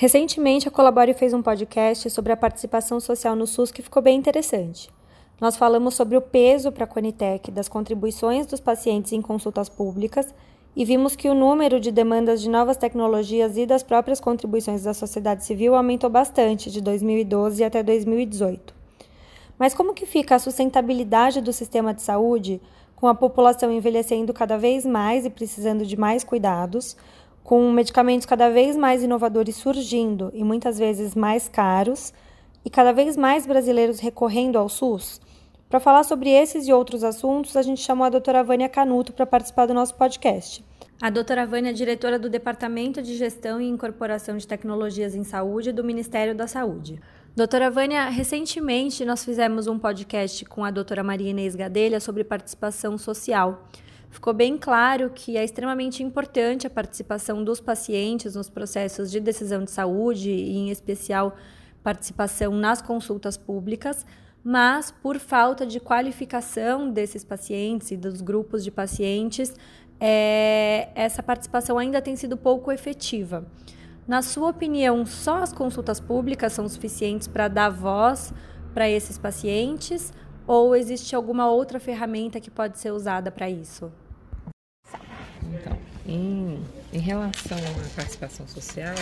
Recentemente, a Colabore fez um podcast sobre a participação social no SUS que ficou bem interessante. Nós falamos sobre o peso para a Conitec das contribuições dos pacientes em consultas públicas e vimos que o número de demandas de novas tecnologias e das próprias contribuições da sociedade civil aumentou bastante de 2012 até 2018. Mas como que fica a sustentabilidade do sistema de saúde com a população envelhecendo cada vez mais e precisando de mais cuidados? com medicamentos cada vez mais inovadores surgindo e muitas vezes mais caros, e cada vez mais brasileiros recorrendo ao SUS. Para falar sobre esses e outros assuntos, a gente chamou a doutora Vânia Canuto para participar do nosso podcast. A doutora Vânia é diretora do Departamento de Gestão e Incorporação de Tecnologias em Saúde do Ministério da Saúde. Doutora Vânia, recentemente nós fizemos um podcast com a doutora Maria Inês Gadelha sobre participação social ficou bem claro que é extremamente importante a participação dos pacientes nos processos de decisão de saúde e, em especial, participação nas consultas públicas, mas por falta de qualificação desses pacientes e dos grupos de pacientes, é, essa participação ainda tem sido pouco efetiva. Na sua opinião, só as consultas públicas são suficientes para dar voz para esses pacientes ou existe alguma outra ferramenta que pode ser usada para isso? Então, em, em relação à participação social,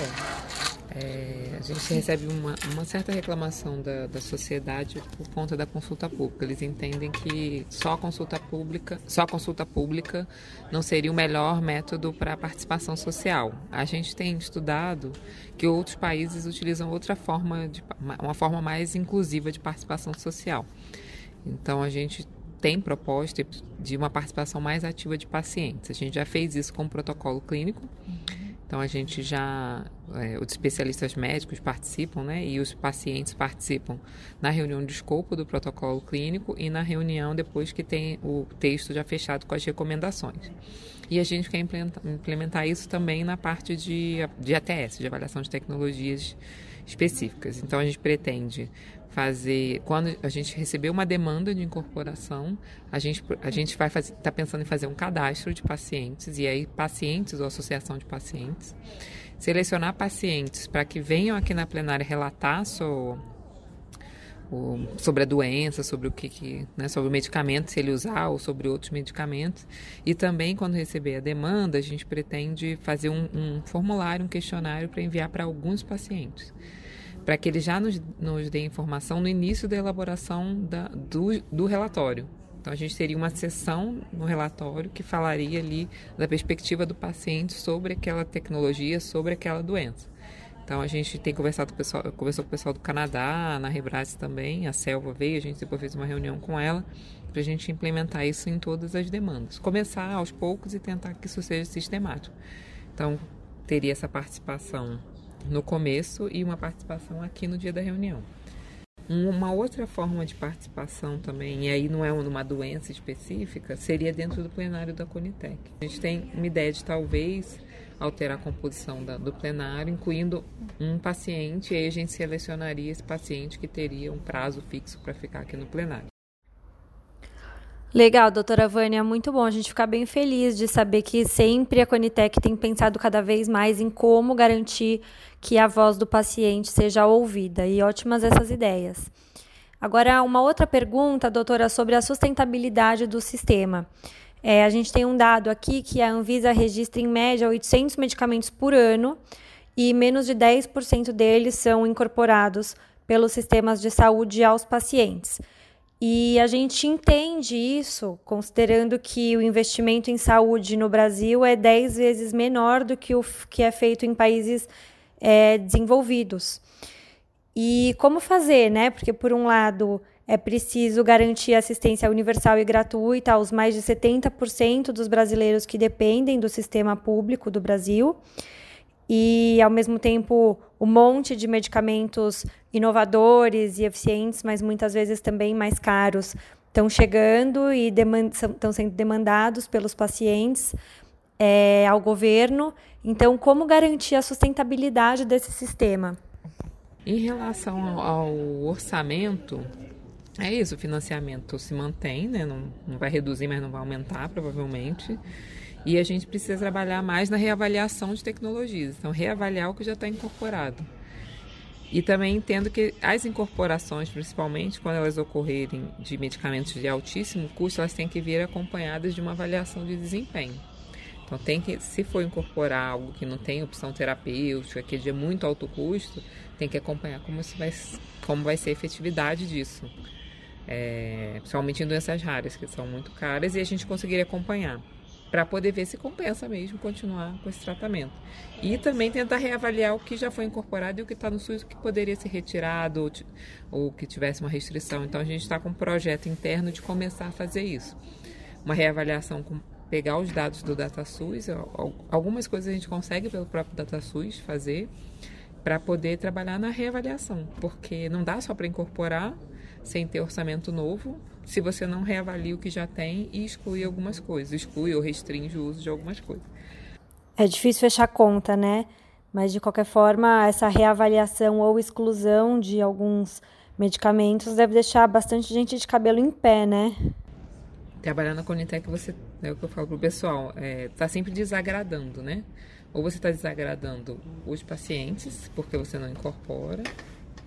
é, a gente recebe uma, uma certa reclamação da, da sociedade por conta da consulta pública. Eles entendem que só a consulta pública, só a consulta pública não seria o melhor método para a participação social. A gente tem estudado que outros países utilizam outra forma, de, uma forma mais inclusiva de participação social. Então a gente tem proposta de uma participação mais ativa de pacientes. A gente já fez isso com o protocolo clínico. Então a gente já, é, os especialistas médicos participam, né? E os pacientes participam na reunião de escopo do protocolo clínico e na reunião depois que tem o texto já fechado com as recomendações. E a gente quer implementar, isso também na parte de, de ATS, de avaliação de tecnologias específicas. Então a gente pretende fazer quando a gente receber uma demanda de incorporação a gente a gente vai está pensando em fazer um cadastro de pacientes e aí pacientes ou associação de pacientes selecionar pacientes para que venham aqui na plenária relatar sobre a doença sobre o que, que né, sobre o medicamento se ele usar ou sobre outros medicamentos e também quando receber a demanda a gente pretende fazer um, um formulário um questionário para enviar para alguns pacientes para que ele já nos, nos dê informação no início da elaboração da, do, do relatório. Então, a gente teria uma sessão no relatório que falaria ali da perspectiva do paciente sobre aquela tecnologia, sobre aquela doença. Então, a gente tem conversado com o pessoal, conversou com o pessoal do Canadá, na Rebras também, a Selva veio, a gente depois fez uma reunião com ela para a gente implementar isso em todas as demandas. Começar aos poucos e tentar que isso seja sistemático. Então, teria essa participação no começo e uma participação aqui no dia da reunião. Uma outra forma de participação também, e aí não é uma doença específica, seria dentro do plenário da Conitec. A gente tem uma ideia de talvez alterar a composição da, do plenário, incluindo um paciente, e aí a gente selecionaria esse paciente que teria um prazo fixo para ficar aqui no plenário. Legal, doutora Vânia, muito bom. A gente ficar bem feliz de saber que sempre a Conitec tem pensado cada vez mais em como garantir que a voz do paciente seja ouvida. E ótimas essas ideias. Agora, uma outra pergunta, doutora, sobre a sustentabilidade do sistema. É, a gente tem um dado aqui que a Anvisa registra em média 800 medicamentos por ano e menos de 10% deles são incorporados pelos sistemas de saúde aos pacientes. E a gente entende isso considerando que o investimento em saúde no Brasil é 10 vezes menor do que o que é feito em países é, desenvolvidos. E como fazer, né? Porque, por um lado, é preciso garantir assistência universal e gratuita aos mais de 70% dos brasileiros que dependem do sistema público do Brasil e, ao mesmo tempo, um monte de medicamentos inovadores e eficientes, mas muitas vezes também mais caros, estão chegando e estão sendo demandados pelos pacientes é, ao governo. Então, como garantir a sustentabilidade desse sistema? Em relação ao orçamento, é isso, o financiamento se mantém, né? não, não vai reduzir, mas não vai aumentar provavelmente. E a gente precisa trabalhar mais na reavaliação de tecnologias, então reavaliar o que já está incorporado. E também entendo que as incorporações, principalmente quando elas ocorrerem de medicamentos de altíssimo custo, elas têm que vir acompanhadas de uma avaliação de desempenho. Então tem que, se for incorporar algo que não tem opção terapêutica, que é de muito alto custo, tem que acompanhar como, vai, como vai ser a efetividade disso. É, principalmente em doenças raras, que são muito caras, e a gente conseguiria acompanhar para poder ver se compensa mesmo continuar com esse tratamento. E também tentar reavaliar o que já foi incorporado e o que está no SUS que poderia ser retirado ou, ou que tivesse uma restrição. Então a gente está com um projeto interno de começar a fazer isso. Uma reavaliação com pegar os dados do DataSUS, algumas coisas a gente consegue pelo próprio DataSUS fazer para poder trabalhar na reavaliação, porque não dá só para incorporar sem ter orçamento novo, se você não reavalia o que já tem e exclui algumas coisas, exclui ou restringe o uso de algumas coisas. É difícil fechar conta, né? Mas de qualquer forma, essa reavaliação ou exclusão de alguns medicamentos deve deixar bastante gente de cabelo em pé, né? Trabalhar na Conitec, você, é o que eu falo pro pessoal, é, tá sempre desagradando, né? Ou você está desagradando os pacientes, porque você não incorpora,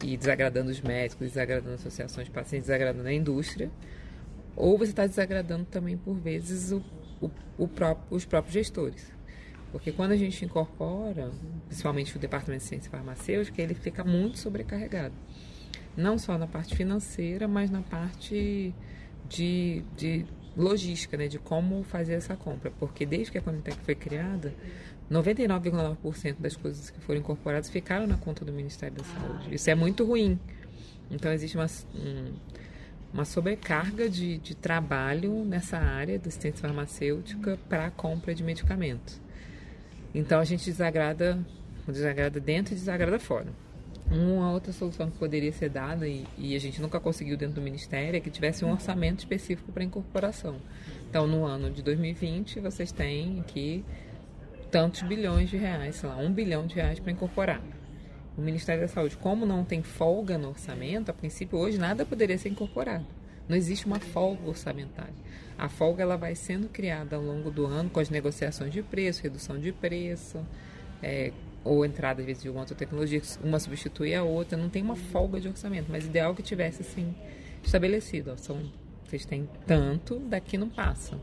e desagradando os médicos, desagradando associações de pacientes, desagradando a indústria, ou você está desagradando também, por vezes, o, o, o próprio, os próprios gestores. Porque quando a gente incorpora, principalmente o departamento de ciência farmacêutica, ele fica muito sobrecarregado. Não só na parte financeira, mas na parte de, de logística, né, de como fazer essa compra. Porque desde que a Conitec foi criada, 99,9% das coisas que foram incorporadas ficaram na conta do Ministério da Saúde. Isso é muito ruim. Então, existe uma, um, uma sobrecarga de, de trabalho nessa área da assistência farmacêutica para a compra de medicamentos. Então, a gente desagrada, desagrada dentro e desagrada fora. Uma outra solução que poderia ser dada, e, e, a gente nunca conseguiu dentro do Ministério, é que tivesse um orçamento específico para incorporação. Então, no ano de 2020, vocês têm aqui tantos bilhões de reais, sei lá, um bilhão de reais para incorporar. O Ministério da Saúde, como não tem folga no orçamento, a princípio hoje nada poderia ser incorporado. Não existe uma folga orçamentária. A folga ela vai sendo criada ao longo do ano com as negociações de preço, redução de preço, é, ou entrada às vezes de uma outra tecnologia, uma substitui a outra. Não tem uma folga de orçamento, mas ideal que tivesse assim estabelecido. Ó, são, vocês têm tanto, daqui não passa.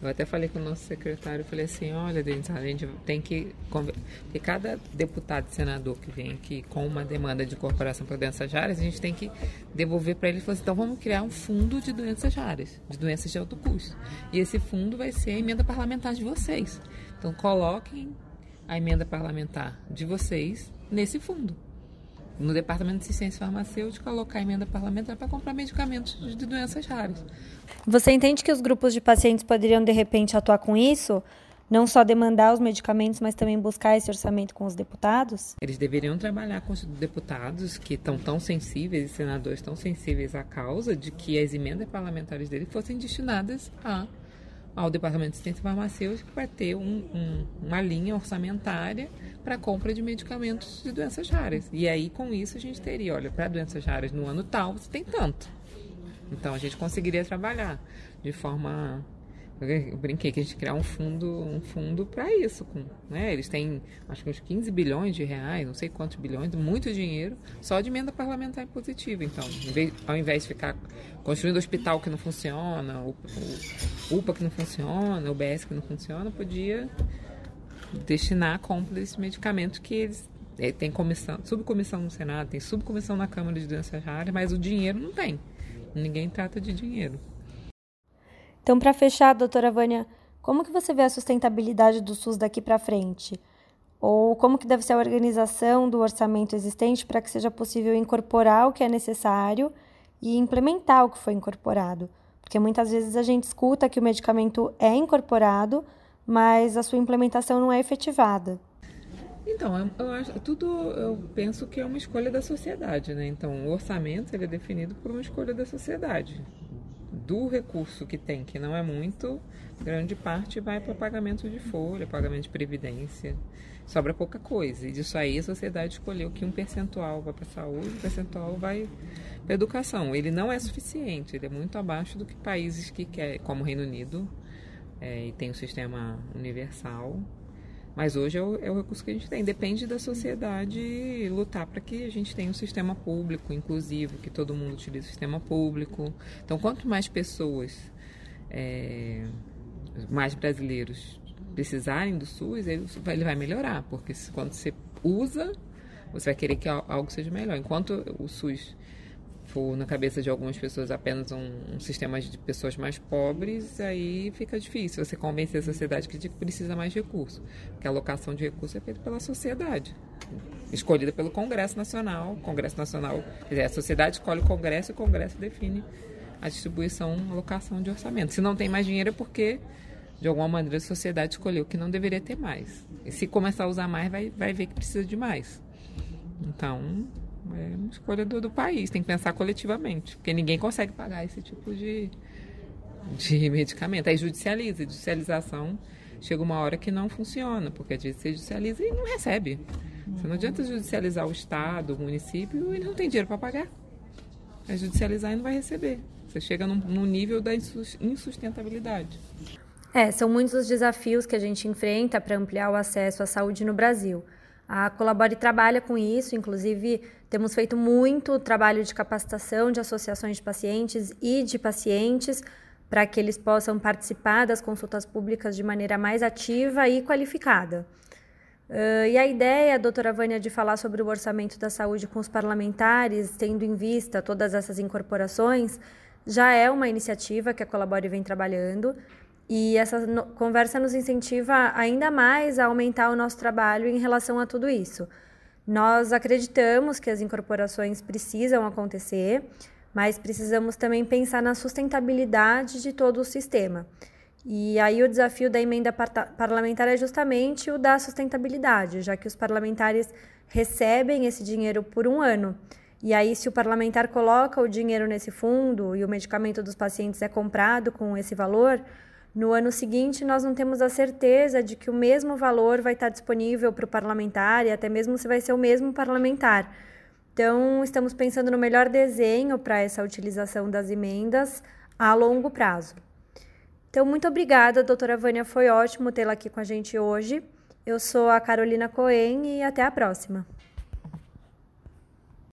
Eu até falei com o nosso secretário, falei assim, olha, Denis, a gente tem que... Porque cada deputado e senador que vem aqui com uma demanda de corporação para doenças raras, a gente tem que devolver para ele e falar assim, então vamos criar um fundo de doenças raras, de doenças de alto custo. E esse fundo vai ser a emenda parlamentar de vocês. Então coloquem a emenda parlamentar de vocês nesse fundo no Departamento de Assistência Farmacêutica colocar emenda parlamentar para comprar medicamentos de doenças raras. Você entende que os grupos de pacientes poderiam, de repente, atuar com isso? Não só demandar os medicamentos, mas também buscar esse orçamento com os deputados? Eles deveriam trabalhar com os deputados que estão tão sensíveis e senadores tão sensíveis à causa de que as emendas parlamentares deles fossem destinadas a ao Departamento de Assistência Farmacêutica para ter um, um, uma linha orçamentária para compra de medicamentos de doenças raras. E aí, com isso, a gente teria, olha, para doenças raras no ano tal, você tem tanto. Então, a gente conseguiria trabalhar de forma eu brinquei que a gente criar um fundo, um fundo para isso. Com, né? Eles têm, acho que uns 15 bilhões de reais, não sei quantos bilhões, muito dinheiro, só de emenda parlamentar impositiva. Então, ao invés de ficar construindo hospital que não funciona, o, UPA que não funciona, o que não funciona, podia destinar a compra desse medicamento que eles é, tem comissão, subcomissão no Senado, tem subcomissão na Câmara de Doenças Raras, mas o dinheiro não tem. Ninguém trata de dinheiro. Então, para fechar, doutora Vânia, como que você vê a sustentabilidade do SUS daqui para frente? Ou como que deve ser a organização do orçamento existente para que seja possível incorporar o que é necessário e implementar o que foi incorporado? Porque muitas vezes a gente escuta que o medicamento é incorporado, mas a sua implementação não é efetivada. Então, eu, eu acho, tudo eu penso que é uma escolha da sociedade, né? Então, o orçamento ele é definido por uma escolha da sociedade do recurso que tem, que não é muito, grande parte vai para pagamento de folha, pagamento de previdência. Sobra pouca coisa. E disso aí a sociedade escolheu que um percentual vai para saúde, um percentual vai para educação. Ele não é suficiente, ele é muito abaixo do que países que quer, como o Reino Unido, é, e tem o um sistema universal. Mas hoje é o, é o, recurso que a gente tem. Depende da sociedade lutar para que a gente tenha um sistema público inclusivo, que todo mundo utilize o sistema público. Então, quanto mais pessoas, é, mais brasileiros precisarem do SUS, ele ele vai melhorar, porque quando você usa, você vai querer que algo seja melhor. Enquanto o SUS for na cabeça de algumas pessoas apenas um, um, sistema de pessoas mais pobres, aí fica difícil você convencer a sociedade que precisa mais recursos. Porque a alocação de recursos é feita pela sociedade, escolhida pelo Congresso Nacional. O Congresso Nacional, quer dizer, a sociedade escolhe o Congresso e o Congresso define a distribuição, a alocação de orçamento. Se não tem mais dinheiro é porque, de alguma maneira, a sociedade escolheu que não deveria ter mais. E se começar a usar mais, vai, vai ver que precisa de mais. Então, é uma escolha do, do país, tem que pensar coletivamente, porque ninguém consegue pagar esse tipo de, de medicamento. Aí judicializa, judicialização chega uma hora que não funciona, porque às vezes você judicializa e não recebe. Você não adianta judicializar o Estado, o município, e não tem dinheiro para pagar. É judicializar e não vai receber. Você chega num, num nível da insustentabilidade. É, são muitos os desafios que a gente enfrenta para ampliar o acesso à saúde no Brasil. A Colabore trabalha com isso, inclusive temos feito muito trabalho de capacitação de associações de pacientes e de pacientes para que eles possam participar das consultas públicas de maneira mais ativa e qualificada. Uh, e a ideia, doutora Vânia, de falar sobre o orçamento da saúde com os parlamentares, tendo em vista todas essas incorporações, já é uma iniciativa que a Colabore vem trabalhando e essa conversa nos incentiva ainda mais a aumentar o nosso trabalho em relação a tudo isso. Nós acreditamos que as incorporações precisam acontecer, mas precisamos também pensar na sustentabilidade de todo o sistema. E aí o desafio da emenda parlamentar é justamente o da sustentabilidade, já que os parlamentares recebem esse dinheiro por um ano. E aí, se o parlamentar coloca o dinheiro nesse fundo e o medicamento dos pacientes é comprado com esse valor, no ano seguinte, nós não temos a certeza de que o mesmo valor vai estar disponível para o parlamentar e até mesmo se vai ser o mesmo parlamentar. Então, estamos pensando no melhor desenho para essa utilização das emendas a longo prazo. Então, muito obrigada, doutora Vânia, foi ótimo tê-la aqui com a gente hoje. Eu sou a Carolina Cohen e até a próxima.